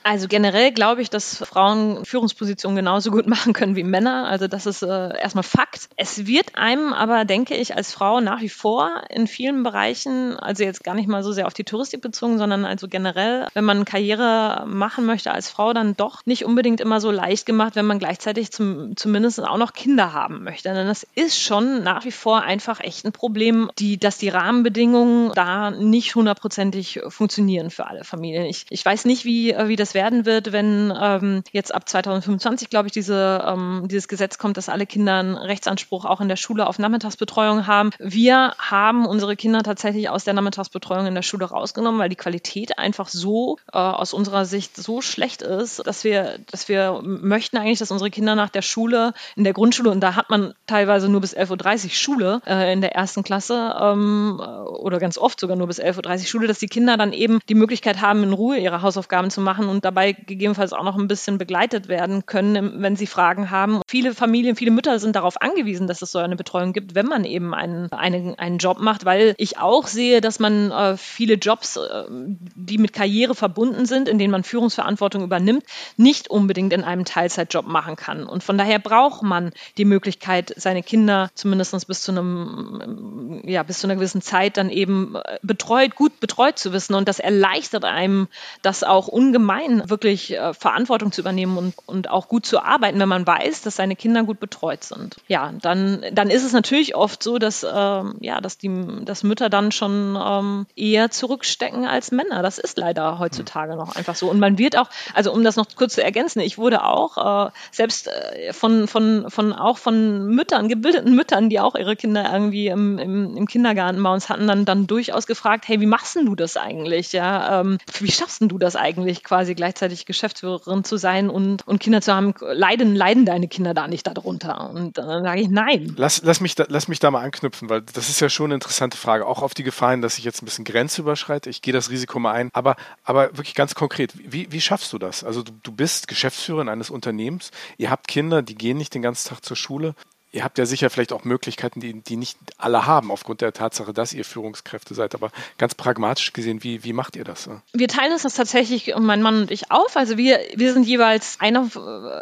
Also generell glaube ich, dass Frauen Führungspositionen genauso gut machen können wie Männer. Also das ist äh, erstmal Fakt. Es wird einem aber, denke ich, als Frau nach wie vor in vielen Bereichen, also jetzt gar nicht mal so sehr auf die Touristik bezogen, sondern also generell, wenn man Karriere machen möchte als Frau, dann doch nicht unbedingt immer so leicht gemacht, wenn man gleichzeitig zum, zumindest auch noch Kinder haben möchte. Denn das ist schon nach wie vor einfach echt ein Problem, die, dass die Rahmenbedingungen da nicht hundertprozentig funktionieren für alle Familien. Ich, ich weiß nicht, wie, wie das werden wird, wenn ähm, jetzt ab 2025, glaube ich, diese, ähm, dieses Gesetz kommt, dass alle Kinder einen Rechtsanspruch auch in der Schule auf Nachmittagsbetreuung haben. Wir haben unsere Kinder tatsächlich aus der Nachmittagsbetreuung in der Schule rausgenommen, weil die Qualität einfach so äh, aus unserer Sicht so schlecht ist, dass wir, dass wir möchten eigentlich, dass unsere Kinder nach der Schule, in der Grundschule, und da hat man teilweise nur bis 11.30 Uhr Schule äh, in der ersten Klasse ähm, oder ganz oft sogar nur bis 11.30 Uhr Schule, dass die Kinder dann eben die Möglichkeit haben, in Ruhe ihre Hausaufgaben zu machen und dabei gegebenenfalls auch noch ein bisschen begleitet werden können, wenn sie Fragen haben. Viele Familien, viele Mütter sind darauf angewiesen, dass es so eine Betreuung gibt, wenn man eben einen, einen, einen Job macht, weil ich auch sehe, dass man äh, viele Jobs, äh, die mit Karriere verbunden sind, in denen man Führungsverantwortung übernimmt, nicht unbedingt in einem Teilzeitjob machen kann. Und von daher braucht man die Möglichkeit, seine Kinder zumindest bis zu einem, ja, bis zu einer gewissen Zeit dann eben äh, betreut, gut betreut zu wissen. Und das erleichtert einem das auch ungemein, wirklich äh, Verantwortung zu übernehmen und, und auch gut zu arbeiten, wenn man weiß, dass seine Kinder gut betreut sind. Ja, dann, dann ist es natürlich oft so, dass, äh, ja, dass die dass Mütter dann schon ähm, eher zurückstecken als Männer. Das ist leider heutzutage noch einfach so. Und man wird auch, also um das noch kurz zu ergänzen, ich wurde auch äh, selbst äh, von, von, von auch von Müttern, gebildeten Müttern, die auch ihre Kinder irgendwie im, im, im Kindergarten bei uns hatten, dann, dann durchaus gefragt, hey, wie machst du das eigentlich? Ja, ähm, wie schaffst du das eigentlich, quasi gleichzeitig Geschäftsführerin zu sein und, und Kinder zu haben? Leiden, leiden deine Kinder da nicht darunter? Und dann sage ich, nein. Lass, lass, mich da, lass mich da mal anknüpfen, weil das ist ja schon eine interessante Frage, auch auf die Gefahren, dass ich jetzt ein bisschen Grenze überschreite. Ich gehe das Risiko mal ein, aber, aber wirklich ganz konkret, wie, wie schaffst du das? Also du, du bist Geschäftsführerin eines Unternehmens, ihr habt Kinder, die gehen nicht den ganzen Tag zur Schule ihr habt ja sicher vielleicht auch Möglichkeiten, die, die nicht alle haben, aufgrund der Tatsache, dass ihr Führungskräfte seid. Aber ganz pragmatisch gesehen, wie, wie macht ihr das? Wir teilen uns das tatsächlich, mein Mann und ich, auf. Also wir, wir sind jeweils einer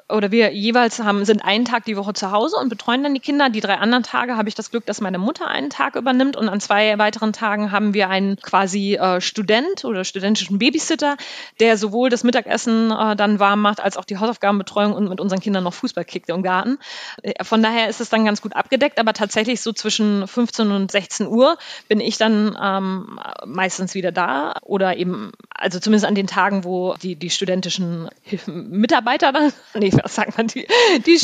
oder wir jeweils haben, sind einen Tag die Woche zu Hause und betreuen dann die Kinder. Die drei anderen Tage habe ich das Glück, dass meine Mutter einen Tag übernimmt und an zwei weiteren Tagen haben wir einen quasi äh, Student oder studentischen Babysitter, der sowohl das Mittagessen äh, dann warm macht, als auch die Hausaufgabenbetreuung und mit unseren Kindern noch Fußball kickt im Garten. Äh, von daher ist es es dann ganz gut abgedeckt, aber tatsächlich so zwischen 15 und 16 Uhr bin ich dann ähm, meistens wieder da oder eben, also zumindest an den Tagen, wo die, die studentischen Mitarbeiter dann, nee, was sagt man, die, die,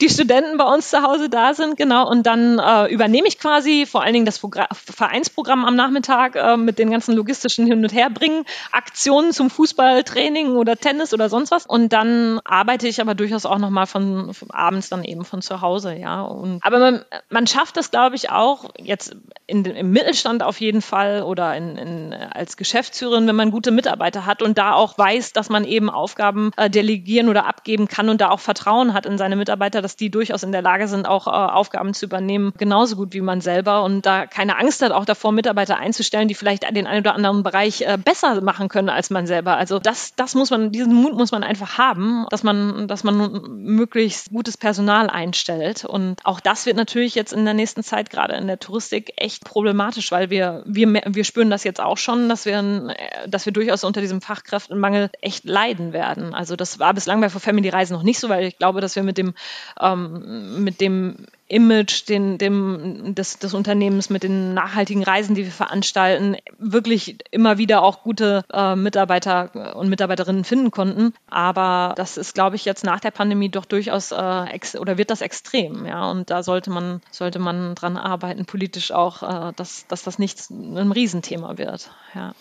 die Studenten bei uns zu Hause da sind, genau, und dann äh, übernehme ich quasi vor allen Dingen das Progr Vereinsprogramm am Nachmittag äh, mit den ganzen logistischen Hin- und Herbringen, Aktionen zum Fußballtraining oder Tennis oder sonst was. Und dann arbeite ich aber durchaus auch nochmal von, von abends dann eben von zu Hause, ja, und, aber man, man schafft das, glaube ich, auch jetzt in, im Mittelstand auf jeden Fall oder in, in, als Geschäftsführerin, wenn man gute Mitarbeiter hat und da auch weiß, dass man eben Aufgaben äh, delegieren oder abgeben kann und da auch Vertrauen hat in seine Mitarbeiter, dass die durchaus in der Lage sind, auch äh, Aufgaben zu übernehmen, genauso gut wie man selber und da keine Angst hat, auch davor Mitarbeiter einzustellen, die vielleicht den einen oder anderen Bereich äh, besser machen können als man selber. Also das, das muss man, diesen Mut muss man einfach haben, dass man, dass man möglichst gutes Personal einstellt und und auch das wird natürlich jetzt in der nächsten Zeit gerade in der Touristik echt problematisch, weil wir, wir, wir spüren das jetzt auch schon, dass wir, dass wir durchaus unter diesem Fachkräftemangel echt leiden werden. Also das war bislang bei For Family Reisen noch nicht so, weil ich glaube, dass wir mit dem, ähm, mit dem Image den, dem, des, des Unternehmens mit den nachhaltigen Reisen, die wir veranstalten, wirklich immer wieder auch gute äh, Mitarbeiter und Mitarbeiterinnen finden konnten. Aber das ist, glaube ich, jetzt nach der Pandemie doch durchaus äh, oder wird das extrem. Ja, und da sollte man, sollte man dran arbeiten, politisch auch, äh, dass, dass das nicht ein Riesenthema wird. Ja.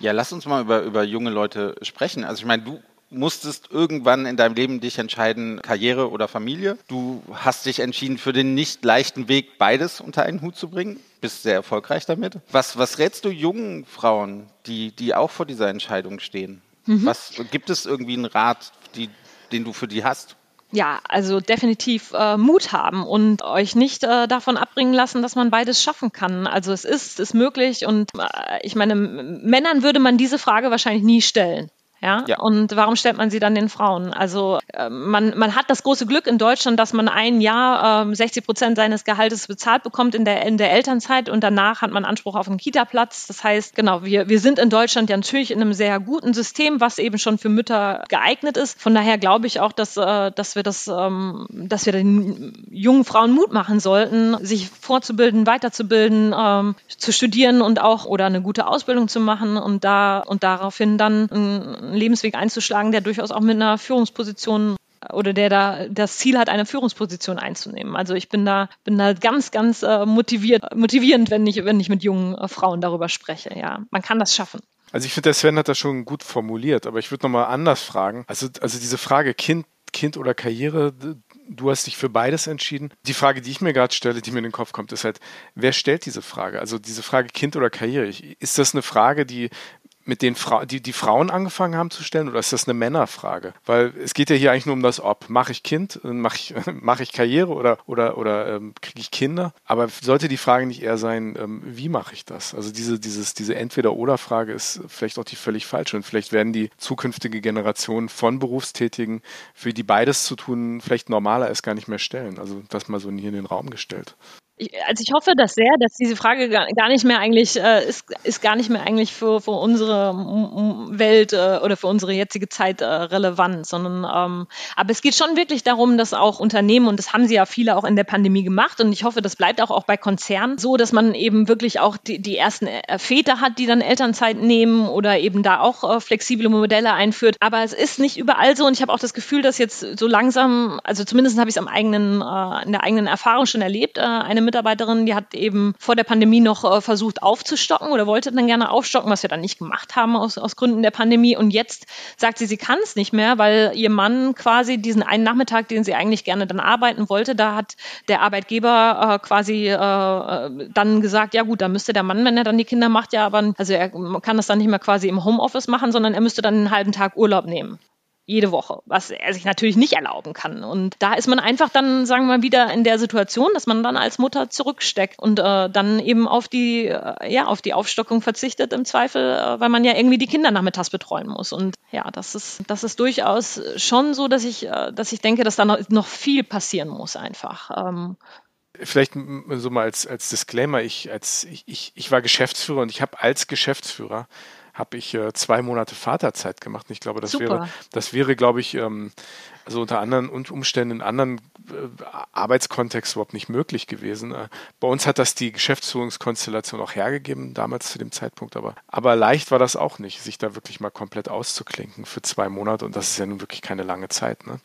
Ja, lass uns mal über, über junge Leute sprechen. Also ich meine, du musstest irgendwann in deinem Leben dich entscheiden, Karriere oder Familie. Du hast dich entschieden für den nicht leichten Weg, beides unter einen Hut zu bringen. Bist sehr erfolgreich damit. Was, was rätst du jungen Frauen, die, die auch vor dieser Entscheidung stehen? Mhm. Was, gibt es irgendwie einen Rat, die, den du für die hast? ja, also definitiv äh, Mut haben und euch nicht äh, davon abbringen lassen, dass man beides schaffen kann. Also es ist, ist möglich und äh, ich meine, Männern würde man diese Frage wahrscheinlich nie stellen. Ja? ja? Und warum stellt man sie dann den Frauen? Also äh, man, man hat das große Glück in Deutschland, dass man ein Jahr äh, 60 Prozent seines Gehaltes bezahlt bekommt in der, in der Elternzeit und danach hat man Anspruch auf einen Kita-Platz. Das heißt, genau, wir, wir sind in Deutschland ja natürlich in einem sehr guten System, was eben schon für Mütter geeignet ist. Von daher glaube ich auch, dass, äh, dass wir das, ähm, dass wir den jungen Frauen Mut machen sollten, sich vorzubilden, weiterzubilden, ähm, zu studieren und auch oder eine gute Ausbildung zu machen und da und daraufhin dann ein einen Lebensweg einzuschlagen, der durchaus auch mit einer Führungsposition oder der da das Ziel hat, eine Führungsposition einzunehmen. Also ich bin da, bin da ganz, ganz äh, motiviert, motivierend, wenn ich, wenn ich mit jungen äh, Frauen darüber spreche. Ja, man kann das schaffen. Also ich finde, der Sven hat das schon gut formuliert, aber ich würde nochmal anders fragen. Also, also diese Frage Kind, Kind oder Karriere, du hast dich für beides entschieden. Die Frage, die ich mir gerade stelle, die mir in den Kopf kommt, ist halt, wer stellt diese Frage? Also diese Frage Kind oder Karriere, ist das eine Frage, die mit den Fra die, die Frauen angefangen haben zu stellen oder ist das eine Männerfrage? Weil es geht ja hier eigentlich nur um das Ob. Mache ich Kind, mache ich, mach ich Karriere oder, oder, oder ähm, kriege ich Kinder? Aber sollte die Frage nicht eher sein, ähm, wie mache ich das? Also diese, dieses, diese Entweder-Oder-Frage ist vielleicht auch die völlig falsche und vielleicht werden die zukünftige Generation von Berufstätigen, für die beides zu tun vielleicht normaler ist, gar nicht mehr stellen. Also das mal so hier in den Raum gestellt ich, also ich hoffe das sehr, dass diese Frage gar, nicht mehr eigentlich äh, ist, ist gar nicht mehr eigentlich für, für unsere Welt äh, oder für unsere jetzige Zeit äh, relevant, sondern ähm, aber es geht schon wirklich darum, dass auch Unternehmen und das haben sie ja viele auch in der Pandemie gemacht und ich hoffe, das bleibt auch auch bei Konzernen so, dass man eben wirklich auch die, die ersten äh, Väter hat, die dann Elternzeit nehmen oder eben da auch äh, flexible Modelle einführt. Aber es ist nicht überall so und ich habe auch das Gefühl, dass jetzt so langsam, also zumindest habe ich es am eigenen äh, in der eigenen Erfahrung schon erlebt, eine Mitarbeiterin, die hat eben vor der Pandemie noch äh, versucht aufzustocken oder wollte dann gerne aufstocken, was wir dann nicht gemacht haben aus, aus Gründen der Pandemie. Und jetzt sagt sie, sie kann es nicht mehr, weil ihr Mann quasi diesen einen Nachmittag, den sie eigentlich gerne dann arbeiten wollte, da hat der Arbeitgeber äh, quasi äh, dann gesagt, ja gut, da müsste der Mann, wenn er dann die Kinder macht, ja, aber also er kann das dann nicht mehr quasi im Homeoffice machen, sondern er müsste dann einen halben Tag Urlaub nehmen jede Woche, was er sich natürlich nicht erlauben kann. Und da ist man einfach dann, sagen wir mal, wieder in der Situation, dass man dann als Mutter zurücksteckt und äh, dann eben auf die, äh, ja, auf die Aufstockung verzichtet im Zweifel, äh, weil man ja irgendwie die Kinder nachmittags betreuen muss. Und ja, das ist, das ist durchaus schon so, dass ich, äh, dass ich denke, dass da noch, viel passieren muss einfach. Ähm, Vielleicht so mal als, als Disclaimer, ich, als, ich, ich war Geschäftsführer und ich habe als Geschäftsführer habe ich äh, zwei Monate Vaterzeit gemacht. Und ich glaube, das Super. wäre, das wäre, glaube ich, ähm, also unter anderen Umständen in anderen äh, Arbeitskontext überhaupt nicht möglich gewesen. Äh, bei uns hat das die Geschäftsführungskonstellation auch hergegeben, damals zu dem Zeitpunkt, aber, aber leicht war das auch nicht, sich da wirklich mal komplett auszuklinken für zwei Monate und das ist ja nun wirklich keine lange Zeit. Ne?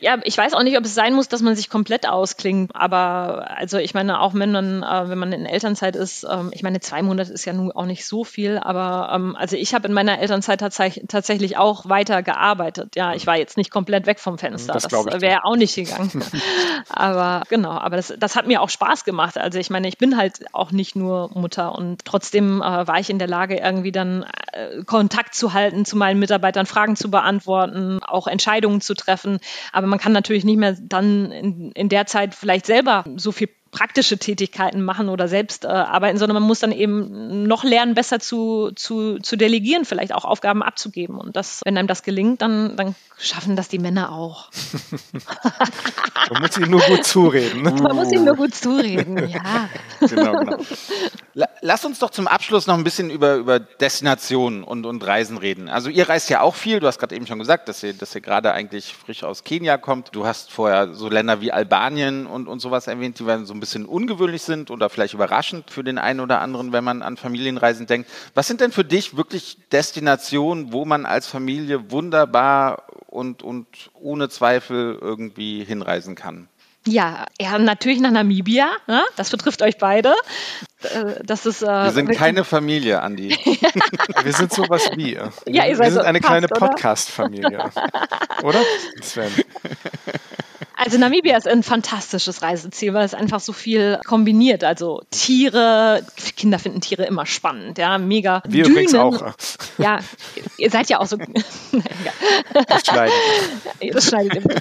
Ja, ich weiß auch nicht, ob es sein muss, dass man sich komplett ausklingt. Aber also ich meine, auch wenn man, äh, wenn man in Elternzeit ist, ähm, ich meine, zwei Monate ist ja nun auch nicht so viel, aber ähm, also ich habe in meiner Elternzeit tats tatsächlich auch weiter gearbeitet. Ja, ich war jetzt nicht komplett weg vom Fenster. Das, das wäre auch nicht gegangen. aber genau, aber das, das hat mir auch Spaß gemacht. Also ich meine, ich bin halt auch nicht nur Mutter und trotzdem äh, war ich in der Lage, irgendwie dann äh, Kontakt zu halten zu meinen Mitarbeitern, Fragen zu beantworten, auch Entscheidungen zu treffen. Aber man kann natürlich nicht mehr dann in, in der Zeit vielleicht selber so viel praktische Tätigkeiten machen oder selbst äh, arbeiten, sondern man muss dann eben noch lernen, besser zu, zu, zu delegieren, vielleicht auch Aufgaben abzugeben. Und das, wenn einem das gelingt, dann, dann schaffen das die Männer auch. man muss ihnen nur gut zureden. Ne? Man muss ihnen nur gut zureden, ja. genau, genau. Lass uns doch zum Abschluss noch ein bisschen über, über Destinationen und, und Reisen reden. Also ihr reist ja auch viel. Du hast gerade eben schon gesagt, dass ihr, dass ihr gerade eigentlich frisch aus Kenia kommt. Du hast vorher so Länder wie Albanien und, und sowas erwähnt, die so ein bisschen ungewöhnlich sind oder vielleicht überraschend für den einen oder anderen, wenn man an Familienreisen denkt. Was sind denn für dich wirklich Destinationen, wo man als Familie wunderbar und, und ohne Zweifel irgendwie hinreisen kann? Ja, ja, natürlich nach Namibia. Ne? Das betrifft euch beide. Äh, das ist, äh, wir sind keine Familie, Andi. wir sind sowas wie. Ja, ihr seid wir sind eine kleine Podcast-Familie. oder? Sven. Also Namibia ist ein fantastisches Reiseziel, weil es einfach so viel kombiniert. Also Tiere, Kinder finden Tiere immer spannend, ja, mega. Wir Dünen. übrigens auch. Ja, ihr seid ja auch so. das schneidet. Das schneidet immer.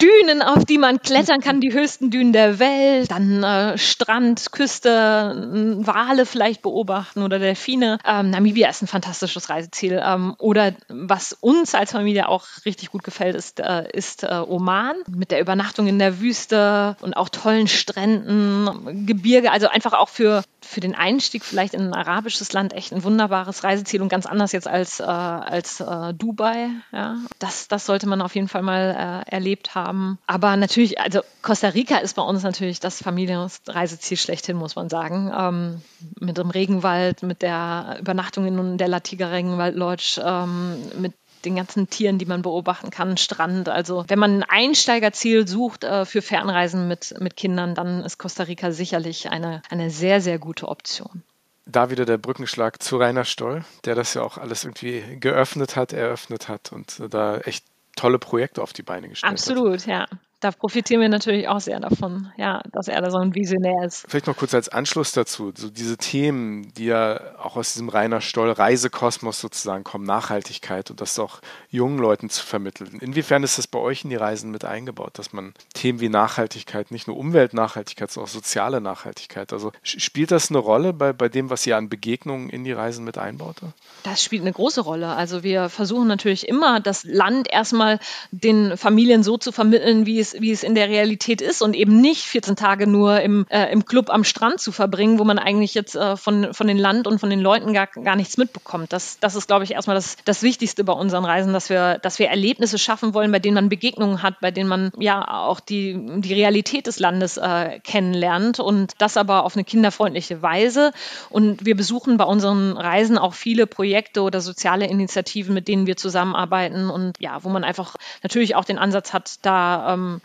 Dünen, auf die man klettern kann, die höchsten Dünen der Welt, dann äh, Strand, Küste, Wale vielleicht beobachten oder Delfine. Ähm, Namibia ist ein fantastisches Reiseziel. Ähm, oder was uns als Familie auch richtig gut gefällt, ist, äh, ist äh, Oman. Oman mit der Übernachtung in der Wüste und auch tollen Stränden, Gebirge, also einfach auch für, für den Einstieg vielleicht in ein arabisches Land echt ein wunderbares Reiseziel und ganz anders jetzt als, äh, als äh, Dubai. Ja. Das, das sollte man auf jeden Fall mal äh, erlebt haben haben. Aber natürlich, also Costa Rica ist bei uns natürlich das Familienreiseziel schlechthin, muss man sagen. Ähm, mit dem Regenwald, mit der Übernachtung in der Latiga Regenwald Lodge, ähm, mit den ganzen Tieren, die man beobachten kann, Strand. Also wenn man ein Einsteigerziel sucht äh, für Fernreisen mit, mit Kindern, dann ist Costa Rica sicherlich eine, eine sehr, sehr gute Option. Da wieder der Brückenschlag zu Rainer Stoll, der das ja auch alles irgendwie geöffnet hat, eröffnet hat und da echt tolle Projekte auf die Beine gestellt Absolut, hat. Absolut, ja da profitieren wir natürlich auch sehr davon, ja, dass er da so ein Visionär ist. Vielleicht noch kurz als Anschluss dazu, so diese Themen, die ja auch aus diesem Rainer Stoll Reisekosmos sozusagen kommen, Nachhaltigkeit und das auch jungen Leuten zu vermitteln. Inwiefern ist das bei euch in die Reisen mit eingebaut, dass man Themen wie Nachhaltigkeit, nicht nur Umweltnachhaltigkeit, sondern auch soziale Nachhaltigkeit, also spielt das eine Rolle bei, bei dem, was ihr an Begegnungen in die Reisen mit einbaut? Das spielt eine große Rolle. Also wir versuchen natürlich immer, das Land erstmal den Familien so zu vermitteln, wie es es, wie es in der Realität ist und eben nicht 14 Tage nur im, äh, im Club am Strand zu verbringen, wo man eigentlich jetzt äh, von, von den Land und von den Leuten gar, gar nichts mitbekommt. Das, das ist, glaube ich, erstmal das, das Wichtigste bei unseren Reisen, dass wir, dass wir Erlebnisse schaffen wollen, bei denen man Begegnungen hat, bei denen man ja auch die, die Realität des Landes äh, kennenlernt und das aber auf eine kinderfreundliche Weise. Und wir besuchen bei unseren Reisen auch viele Projekte oder soziale Initiativen, mit denen wir zusammenarbeiten und ja, wo man einfach natürlich auch den Ansatz hat, da ähm,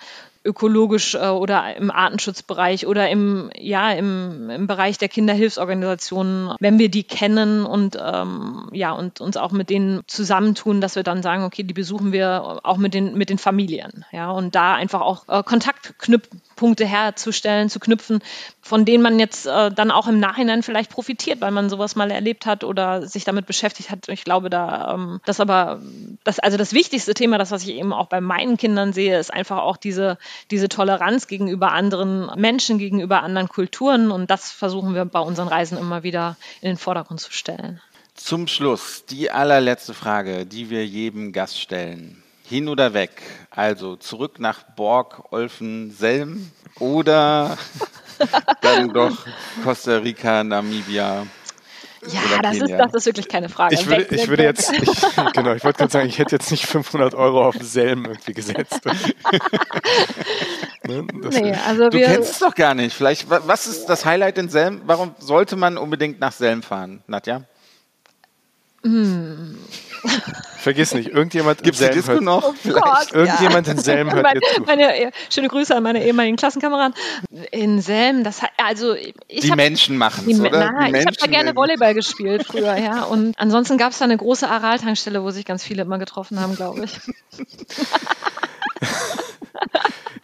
ökologisch äh, oder im Artenschutzbereich oder im, ja, im, im Bereich der Kinderhilfsorganisationen, wenn wir die kennen und, ähm, ja, und uns auch mit denen zusammentun, dass wir dann sagen, okay, die besuchen wir auch mit den, mit den Familien. Ja, und da einfach auch äh, Kontaktknüpfpunkte herzustellen, zu knüpfen, von denen man jetzt äh, dann auch im Nachhinein vielleicht profitiert, weil man sowas mal erlebt hat oder sich damit beschäftigt hat. Ich glaube, da ähm, das aber das, also das wichtigste Thema, das was ich eben auch bei meinen Kindern sehe, ist einfach auch diese diese Toleranz gegenüber anderen Menschen, gegenüber anderen Kulturen. Und das versuchen wir bei unseren Reisen immer wieder in den Vordergrund zu stellen. Zum Schluss die allerletzte Frage, die wir jedem Gast stellen. Hin oder weg? Also zurück nach Borg, Olfen, Selm oder dann doch Costa Rica, Namibia, ja, das ist, das ist wirklich keine Frage. Ich würde, ich würde jetzt, ich, genau, ich wollte gerade sagen, ich hätte jetzt nicht 500 Euro auf Selm irgendwie gesetzt. ne, nee, also du kennst es doch gar nicht. Vielleicht, was ist das Highlight in Selm? Warum sollte man unbedingt nach Selm fahren, Nadja? Hm. Vergiss nicht, irgendjemand Gibt's in Selm hört, noch? Oh Gott, irgendjemand ja. in Selm hört meine, jetzt zu. Meine, schöne Grüße an meine ehemaligen Klassenkameraden. In Selm, das also ich Die hab, Menschen machen es, oder? Na, ich habe da gerne Volleyball gespielt früher, ja. Und ansonsten gab es da eine große Aral-Tankstelle, wo sich ganz viele immer getroffen haben, glaube ich.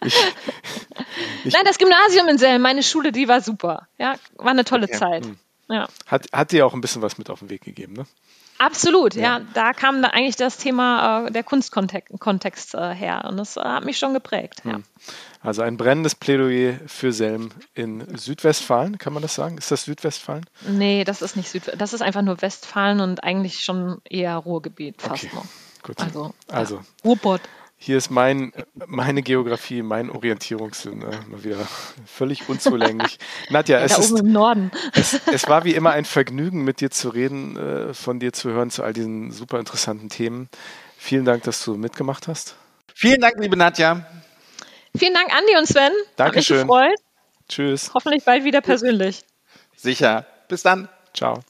ich, ich. Nein, das Gymnasium in Selm, meine Schule, die war super. Ja, war eine tolle okay. Zeit. Hm. Ja. Hat, hat dir auch ein bisschen was mit auf den Weg gegeben, ne? Absolut, ja. ja. Da kam da eigentlich das Thema äh, der Kunstkontext äh, her und das äh, hat mich schon geprägt. Ja. Hm. Also ein brennendes Plädoyer für Selm in Südwestfalen, kann man das sagen? Ist das Südwestfalen? Nee, das ist nicht Südwestfalen. Das ist einfach nur Westfalen und eigentlich schon eher Ruhrgebiet fast okay. noch. Gut. Also, also. Ja. Ruhrpott. Hier ist mein, meine Geografie, mein Orientierungssinn äh, mal wieder völlig unzulänglich. Nadja, ja, es, ist, es, es, war wie immer ein Vergnügen, mit dir zu reden, äh, von dir zu hören zu all diesen super interessanten Themen. Vielen Dank, dass du mitgemacht hast. Vielen Dank, liebe Nadja. Vielen Dank, Andi und Sven. Dankeschön. Hat mich gefreut. Tschüss. Hoffentlich bald wieder persönlich. Sicher. Bis dann. Ciao.